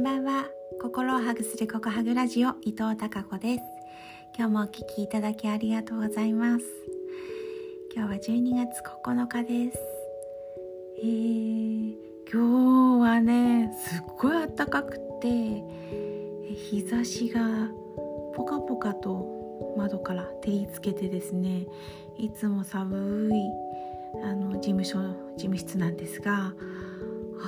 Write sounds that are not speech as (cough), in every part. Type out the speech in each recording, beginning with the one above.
んばんは。心をハグするココハグラジオ伊藤孝子です。今日もお聞きいただきありがとうございます。今日は12月9日です。えー、今日はねすっごい暖かくて日差しがポカポカと窓から照りつけてですねいつも寒いあの事務所事務室なんですが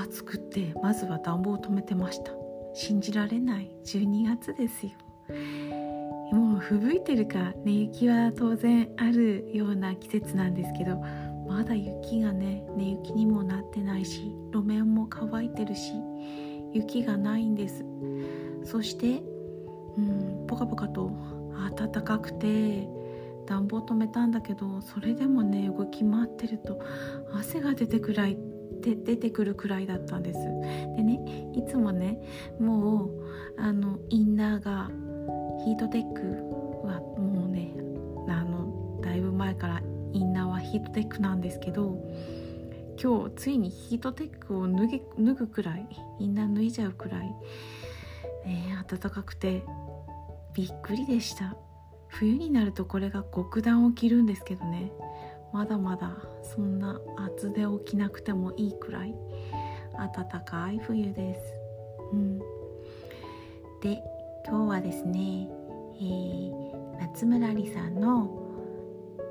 暑くてまずは暖房を止めてました。信じられない12月ですよ。もう吹雪いてるか寝雪は当然あるような季節なんですけどまだ雪がね寝雪にもなってないし路面も乾いてるし雪がないんです。そしてうんポカポカと暖かくて暖房止めたんだけどそれでもね動き回ってると汗が出てくらい出てくるくらいだったんです。でねいつもねもうあのインナーがヒートテックはもうねあのだいぶ前からインナーはヒートテックなんですけど今日ついにヒートテックを脱ぎ脱ぐくらいインナー脱いじゃうくらい、え、暖かくてびっくりでした。冬になるとこれが極暖を着るんですけどね。まだまだそんな厚手を着なくてもいいくらい暖かい冬です。うん、で今日はですね、えー、夏村里さんの、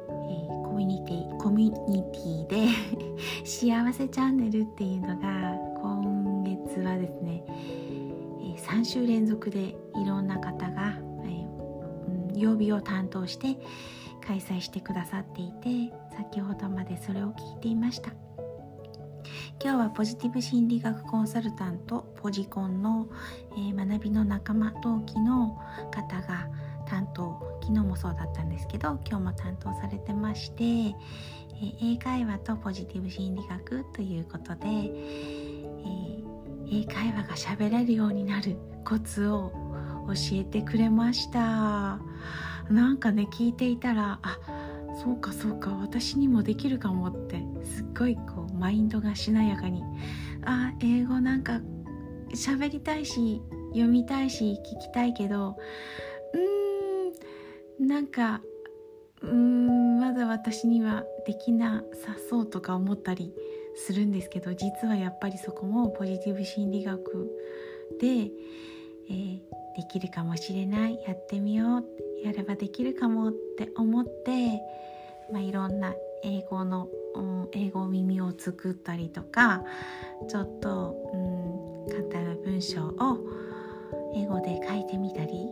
えー、コミュニティコミュニティで (laughs) 幸せチャンネルっていうのが今月はですね、えー、3週連続でいろんな方が、えー、曜日を担当して開催してくださっていて先ほどまでそれを聞いていました。今日はポジティブ心理学コンサルタントポジコンの、えー、学びの仲間同期の方が担当昨日もそうだったんですけど今日も担当されてまして、えー、英会話とポジティブ心理学ということで、えー、英会話が喋れるようになるコツを教えてくれました。なんかね聞いていたらあそうかそうか私にもできるかもってすっごいこうマインドがしなやかに。あ英語なんか喋りたいし読みたいし聞きたいけどうーんなんかうーんまだ私にはできなさそうとか思ったりするんですけど実はやっぱりそこもポジティブ心理学で、えー、できるかもしれない。やってみようって。やればできるかもって思ってまあ、いろんな英語の、うん、英語耳を作ったりとかちょっと、うん、簡単な文章を英語で書いてみたり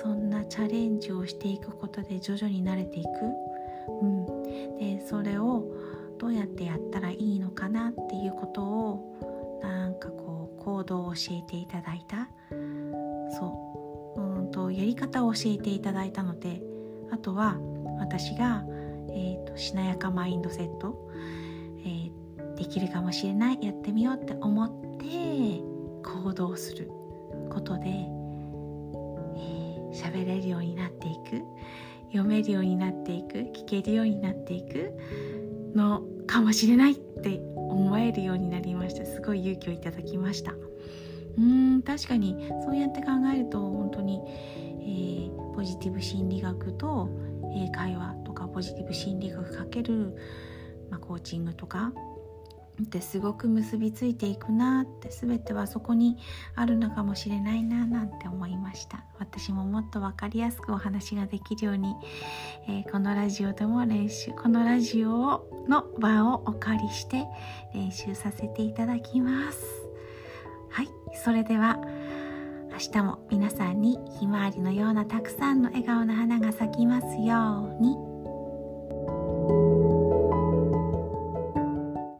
そんなチャレンジをしていくことで徐々に慣れていく、うん、でそれをどうやってやったらいいのかなっていうことをなんかこう行動を教えていただいた。そう。とやり方を教えていただいたのであとは私がえーと、しなやかマインドセット、えー、できるかもしれないやってみようって思って行動することで喋、えー、れるようになっていく読めるようになっていく聞けるようになっていくのかもしれないって思えるようになりました。すごい勇気をいただきました。うん確かにそうやって考えると本当に、えー、ポジティブ心理学と英会話とかポジティブ心理学かける、まあ、コーチングとかってすごく結びついていくなって全てはそこにあるのかもしれないななんて思いました。私ももっと分かりやすくお話ができるように、えー、このラジオでも練習このラジオの場をお借りして練習させていただきます。はいそれでは明日も皆さんにひまわりのようなたくさんの笑顔の花が咲きますように。